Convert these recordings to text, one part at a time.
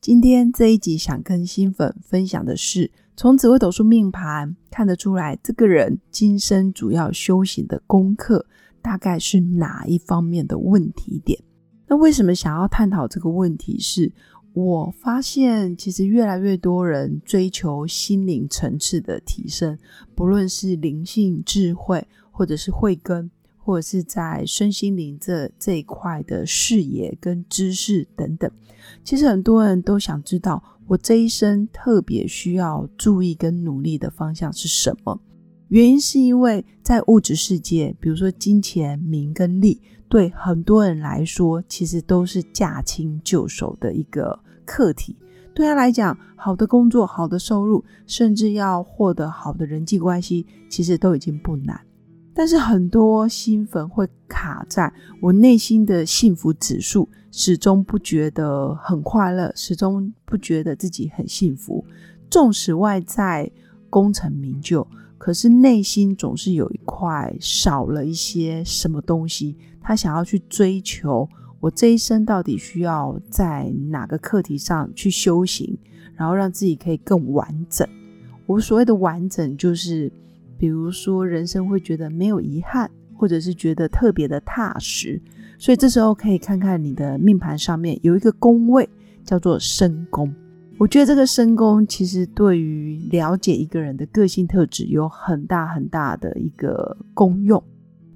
今天这一集想跟新粉分享的是。从紫微斗数命盘看得出来，这个人今生主要修行的功课大概是哪一方面的问题点？那为什么想要探讨这个问题？是我发现，其实越来越多人追求心灵层次的提升，不论是灵性、智慧，或者是慧根，或者是在身心灵这这一块的视野跟知识等等，其实很多人都想知道。我这一生特别需要注意跟努力的方向是什么？原因是因为在物质世界，比如说金钱、名跟利，对很多人来说，其实都是驾轻就熟的一个课题。对他来讲，好的工作、好的收入，甚至要获得好的人际关系，其实都已经不难。但是很多新粉会卡在我内心的幸福指数。始终不觉得很快乐，始终不觉得自己很幸福。纵使外在功成名就，可是内心总是有一块少了一些什么东西。他想要去追求，我这一生到底需要在哪个课题上去修行，然后让自己可以更完整。我所谓的完整，就是比如说人生会觉得没有遗憾，或者是觉得特别的踏实。所以这时候可以看看你的命盘上面有一个宫位叫做身宫，我觉得这个身宫其实对于了解一个人的个性特质有很大很大的一个功用。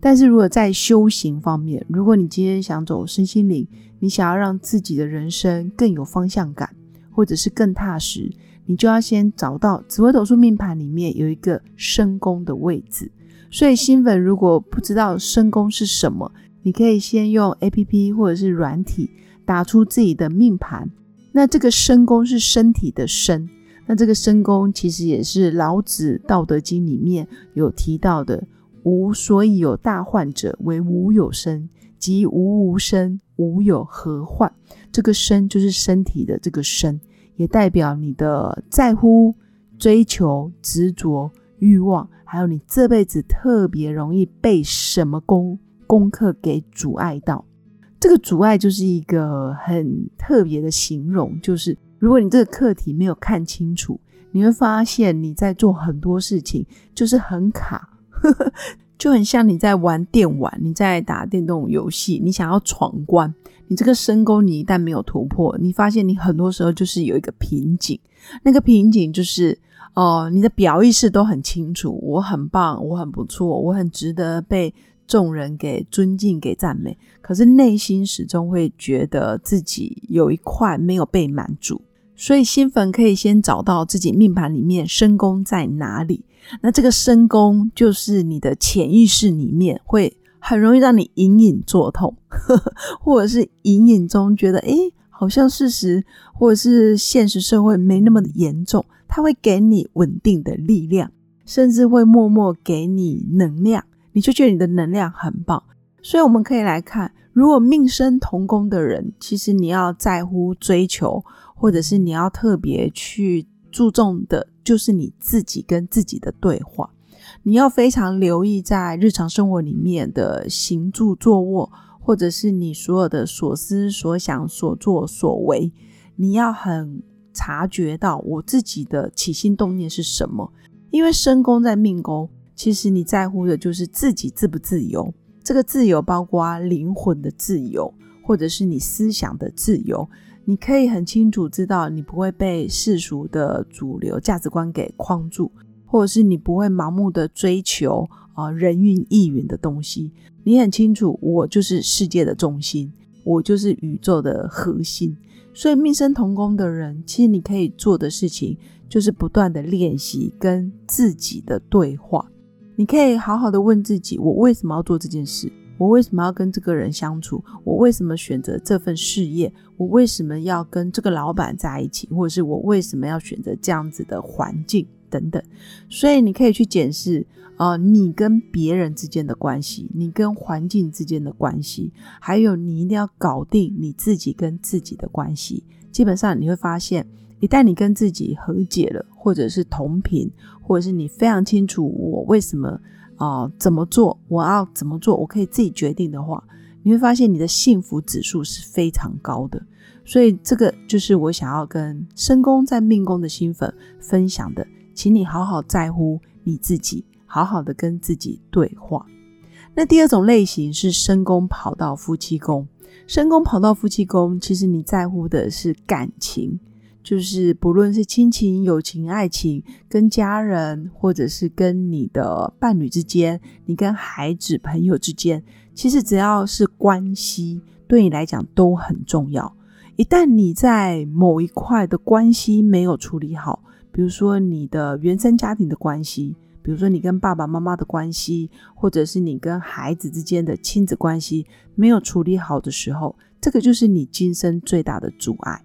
但是如果在修行方面，如果你今天想走身心灵，你想要让自己的人生更有方向感，或者是更踏实，你就要先找到紫微斗数命盘里面有一个身宫的位置。所以新粉如果不知道身宫是什么，你可以先用 A P P 或者是软体打出自己的命盘。那这个身宫是身体的身，那这个身宫其实也是老子《道德经》里面有提到的“无所以有大患者，为无有身；即无无身，无有何患？”这个身就是身体的这个身，也代表你的在乎、追求、执着、欲望，还有你这辈子特别容易被什么宫。功课给阻碍到，这个阻碍就是一个很特别的形容，就是如果你这个课题没有看清楚，你会发现你在做很多事情就是很卡，就很像你在玩电玩，你在打电动游戏，你想要闯关，你这个深沟你一旦没有突破，你发现你很多时候就是有一个瓶颈，那个瓶颈就是哦，你的表意识都很清楚，我很棒，我很不错，我很值得被。众人给尊敬、给赞美，可是内心始终会觉得自己有一块没有被满足。所以新粉可以先找到自己命盘里面身宫在哪里。那这个身宫就是你的潜意识里面会很容易让你隐隐作痛，或者是隐隐中觉得诶，好像事实或者是现实社会没那么的严重。它会给你稳定的力量，甚至会默默给你能量。你就觉得你的能量很棒，所以我们可以来看，如果命生同宫的人，其实你要在乎追求，或者是你要特别去注重的，就是你自己跟自己的对话。你要非常留意在日常生活里面的行住坐卧，或者是你所有的所思所想、所作所为，你要很察觉到我自己的起心动念是什么，因为身宫在命宫。其实你在乎的就是自己自不自由，这个自由包括灵魂的自由，或者是你思想的自由。你可以很清楚知道，你不会被世俗的主流价值观给框住，或者是你不会盲目的追求啊人云亦云的东西。你很清楚，我就是世界的中心，我就是宇宙的核心。所以命生同宫的人，其实你可以做的事情，就是不断的练习跟自己的对话。你可以好好的问自己：我为什么要做这件事？我为什么要跟这个人相处？我为什么选择这份事业？我为什么要跟这个老板在一起？或者是我为什么要选择这样子的环境？等等。所以你可以去检视，呃，你跟别人之间的关系，你跟环境之间的关系，还有你一定要搞定你自己跟自己的关系。基本上你会发现，一旦你跟自己和解了，或者是同频，或者是你非常清楚我为什么啊怎么做，我要怎么做，我可以自己决定的话，你会发现你的幸福指数是非常高的。所以这个就是我想要跟申宫在命宫的新粉分享的，请你好好在乎你自己，好好的跟自己对话。那第二种类型是申宫跑到夫妻宫。申宫跑到夫妻宫，其实你在乎的是感情，就是不论是亲情、友情、爱情，跟家人，或者是跟你的伴侣之间，你跟孩子、朋友之间，其实只要是关系，对你来讲都很重要。一旦你在某一块的关系没有处理好，比如说你的原生家庭的关系。比如说，你跟爸爸妈妈的关系，或者是你跟孩子之间的亲子关系没有处理好的时候，这个就是你今生最大的阻碍。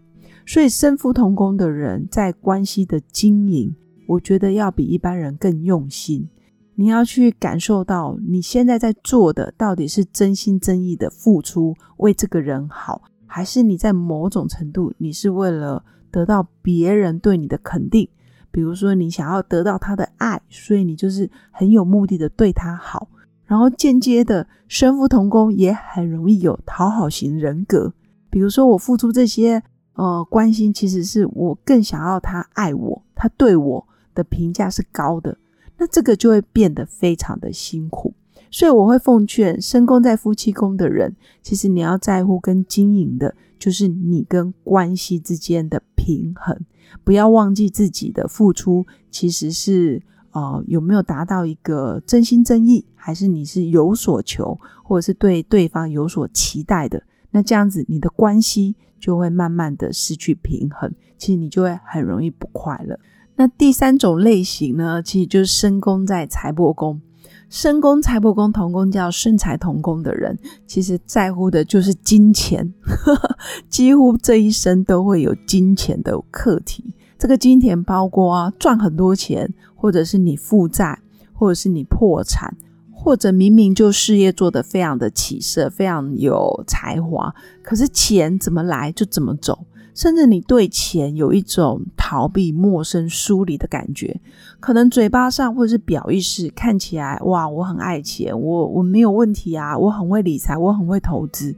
所以，身夫同工的人在关系的经营，我觉得要比一般人更用心。你要去感受到你现在在做的到底是真心真意的付出，为这个人好，还是你在某种程度你是为了得到别人对你的肯定。比如说，你想要得到他的爱，所以你就是很有目的的对他好，然后间接的身夫同工也很容易有讨好型人格。比如说，我付出这些呃关心，其实是我更想要他爱我，他对我的评价是高的，那这个就会变得非常的辛苦。所以我会奉劝身宫在夫妻宫的人，其实你要在乎跟经营的，就是你跟关系之间的平衡。不要忘记自己的付出，其实是呃有没有达到一个真心真意，还是你是有所求，或者是对对方有所期待的？那这样子你的关系就会慢慢的失去平衡，其实你就会很容易不快乐。那第三种类型呢，其实就是身宫在财帛宫。身宫、财帛宫同宫叫身财同宫的人，其实在乎的就是金钱，几乎这一生都会有金钱的课题。这个金钱包括啊，赚很多钱，或者是你负债，或者是你破产，或者明明就事业做得非常的起色，非常有才华，可是钱怎么来就怎么走。甚至你对钱有一种逃避、陌生、疏离的感觉，可能嘴巴上或者是表意识看起来，哇，我很爱钱，我我没有问题啊，我很会理财，我很会投资。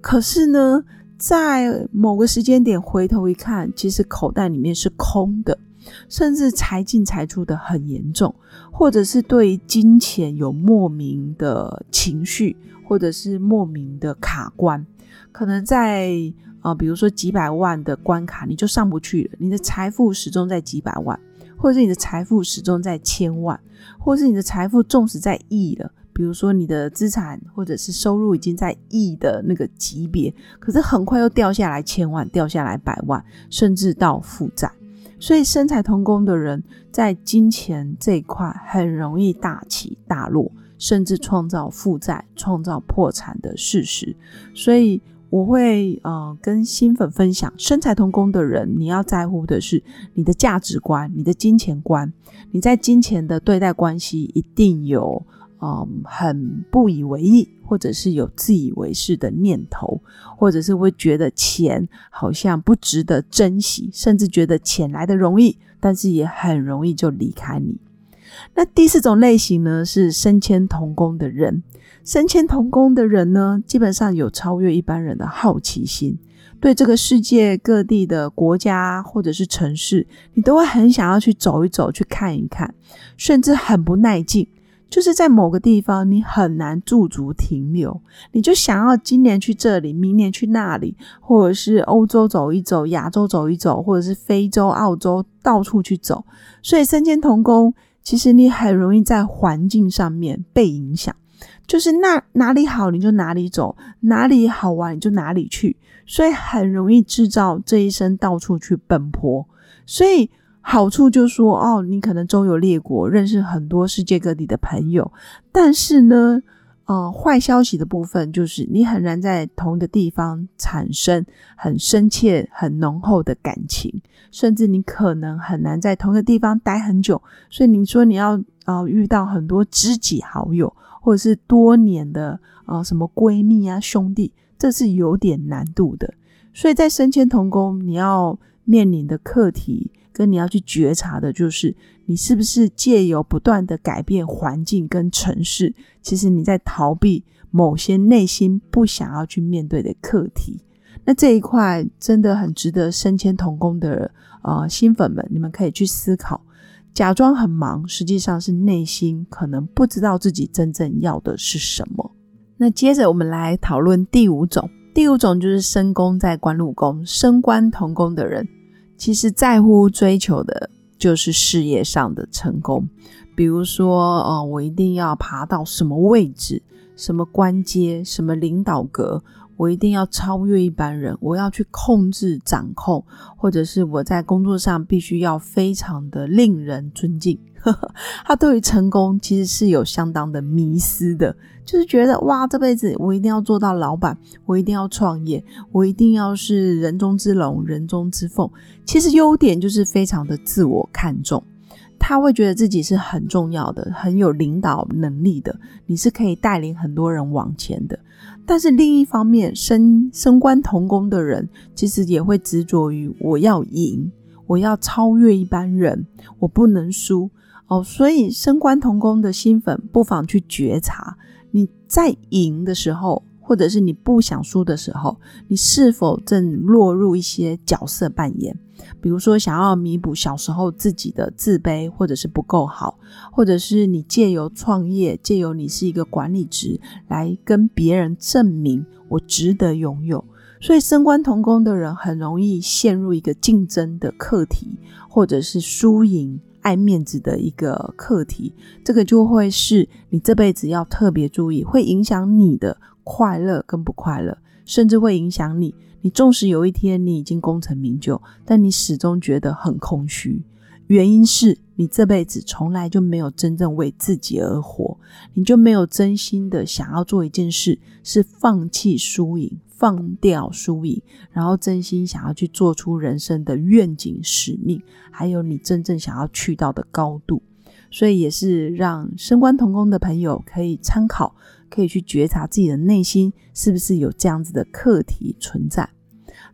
可是呢，在某个时间点回头一看，其实口袋里面是空的，甚至财进财出的很严重，或者是对金钱有莫名的情绪，或者是莫名的卡关，可能在。啊，比如说几百万的关卡你就上不去了，你的财富始终在几百万，或者是你的财富始终在千万，或者是你的财富纵使在亿了，比如说你的资产或者是收入已经在亿的那个级别，可是很快又掉下来千万，掉下来百万，甚至到负债。所以身财同工的人在金钱这一块很容易大起大落，甚至创造负债、创造破产的事实。所以。我会呃跟新粉分享，身财同工的人，你要在乎的是你的价值观、你的金钱观。你在金钱的对待关系，一定有嗯很不以为意，或者是有自以为是的念头，或者是会觉得钱好像不值得珍惜，甚至觉得钱来的容易，但是也很容易就离开你。那第四种类型呢，是身迁同工的人。身迁同工的人呢，基本上有超越一般人的好奇心，对这个世界各地的国家或者是城市，你都会很想要去走一走，去看一看，甚至很不耐静，就是在某个地方你很难驻足停留，你就想要今年去这里，明年去那里，或者是欧洲走一走，亚洲走一走，或者是非洲、澳洲到处去走。所以身兼同工，其实你很容易在环境上面被影响。就是那哪里好你就哪里走，哪里好玩你就哪里去，所以很容易制造这一生到处去奔波。所以好处就说哦，你可能周游列国，认识很多世界各地的朋友，但是呢，呃，坏消息的部分就是你很难在同一个地方产生很深切、很浓厚的感情，甚至你可能很难在同一个地方待很久。所以你说你要呃遇到很多知己好友，或者是多年的呃什么闺蜜啊兄弟，这是有点难度的。所以在升迁同工，你要面临的课题。跟你要去觉察的，就是你是不是借由不断的改变环境跟城市，其实你在逃避某些内心不想要去面对的课题。那这一块真的很值得升迁同工的呃新粉们，你们可以去思考。假装很忙，实际上是内心可能不知道自己真正要的是什么。那接着我们来讨论第五种，第五种就是升宫在官禄宫，升官同宫的人。其实在乎追求的就是事业上的成功，比如说，呃，我一定要爬到什么位置、什么官阶、什么领导格，我一定要超越一般人，我要去控制、掌控，或者是我在工作上必须要非常的令人尊敬。他对于成功其实是有相当的迷思的，就是觉得哇，这辈子我一定要做到老板，我一定要创业，我一定要是人中之龙、人中之凤。其实优点就是非常的自我看重，他会觉得自己是很重要的，很有领导能力的，你是可以带领很多人往前的。但是另一方面，升升官同工的人其实也会执着于我要赢，我要超越一般人，我不能输。哦，所以升官同工的新粉不妨去觉察，在赢的时候，或者是你不想输的时候，你是否正落入一些角色扮演？比如说，想要弥补小时候自己的自卑，或者是不够好，或者是你借由创业，借由你是一个管理职来跟别人证明我值得拥有。所以升官同工的人很容易陷入一个竞争的课题，或者是输赢。爱面子的一个课题，这个就会是你这辈子要特别注意，会影响你的快乐跟不快乐，甚至会影响你。你纵使有一天你已经功成名就，但你始终觉得很空虚，原因是你这辈子从来就没有真正为自己而活，你就没有真心的想要做一件事，是放弃输赢。放掉输赢，然后真心想要去做出人生的愿景、使命，还有你真正想要去到的高度，所以也是让升官同工的朋友可以参考，可以去觉察自己的内心是不是有这样子的课题存在。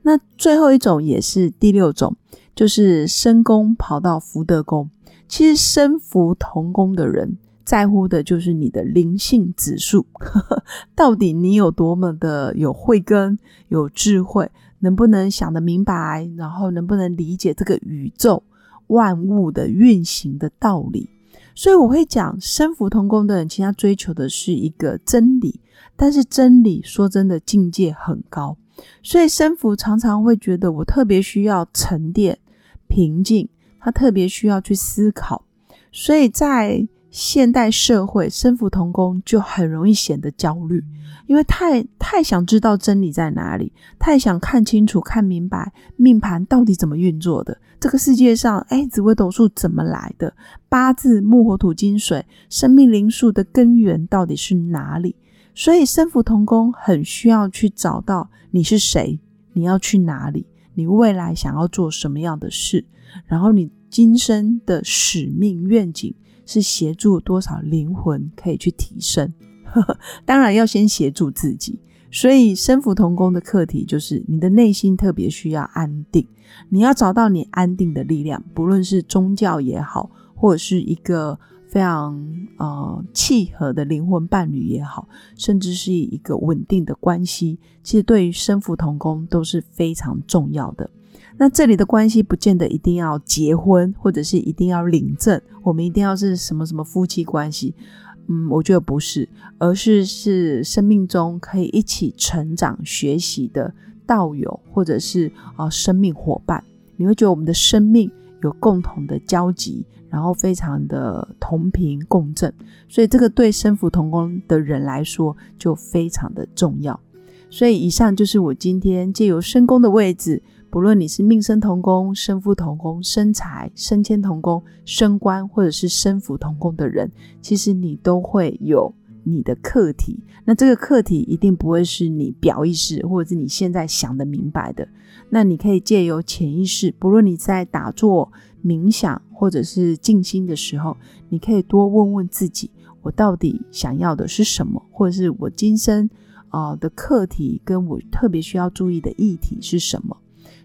那最后一种也是第六种，就是升宫跑到福德宫，其实升福同宫的人。在乎的就是你的灵性指数，到底你有多么的有慧根、有智慧，能不能想得明白，然后能不能理解这个宇宙万物的运行的道理？所以我会讲，身福同工的人，其实他追求的是一个真理，但是真理说真的境界很高，所以身福常常会觉得我特别需要沉淀、平静，他特别需要去思考，所以在。现代社会，身福同工就很容易显得焦虑，因为太太想知道真理在哪里，太想看清楚、看明白命盘到底怎么运作的。这个世界上，哎，紫微斗数怎么来的？八字木火土金水，生命灵数的根源到底是哪里？所以，身福同工很需要去找到你是谁，你要去哪里，你未来想要做什么样的事，然后你今生的使命愿景。是协助多少灵魂可以去提升？当然要先协助自己。所以身福同工的课题就是你的内心特别需要安定，你要找到你安定的力量，不论是宗教也好，或者是一个非常呃契合的灵魂伴侣也好，甚至是一个稳定的关系，其实对于身福同工都是非常重要的。那这里的关系不见得一定要结婚，或者是一定要领证，我们一定要是什么什么夫妻关系？嗯，我觉得不是，而是是生命中可以一起成长、学习的道友，或者是啊生命伙伴。你会觉得我们的生命有共同的交集，然后非常的同频共振，所以这个对身福同工的人来说就非常的重要。所以以上就是我今天借由身宫的位置。不论你是命生同工、身夫同工、身财、升迁同工、升官，或者是身福同工的人，其实你都会有你的课题。那这个课题一定不会是你表意识或者是你现在想的明白的。那你可以借由潜意识，不论你在打坐、冥想或者是静心的时候，你可以多问问自己：我到底想要的是什么？或者是我今生啊的课题，跟我特别需要注意的议题是什么？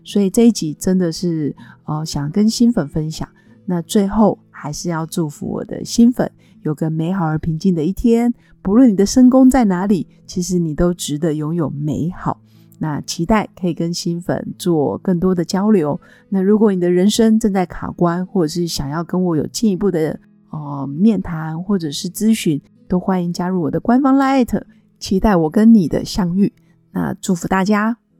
所以这一集真的是呃想跟新粉分享。那最后还是要祝福我的新粉有个美好而平静的一天。不论你的身宫在哪里，其实你都值得拥有美好。那期待可以跟新粉做更多的交流。那如果你的人生正在卡关，或者是想要跟我有进一步的呃面谈或者是咨询，都欢迎加入我的官方 Light，期待我跟你的相遇。那祝福大家。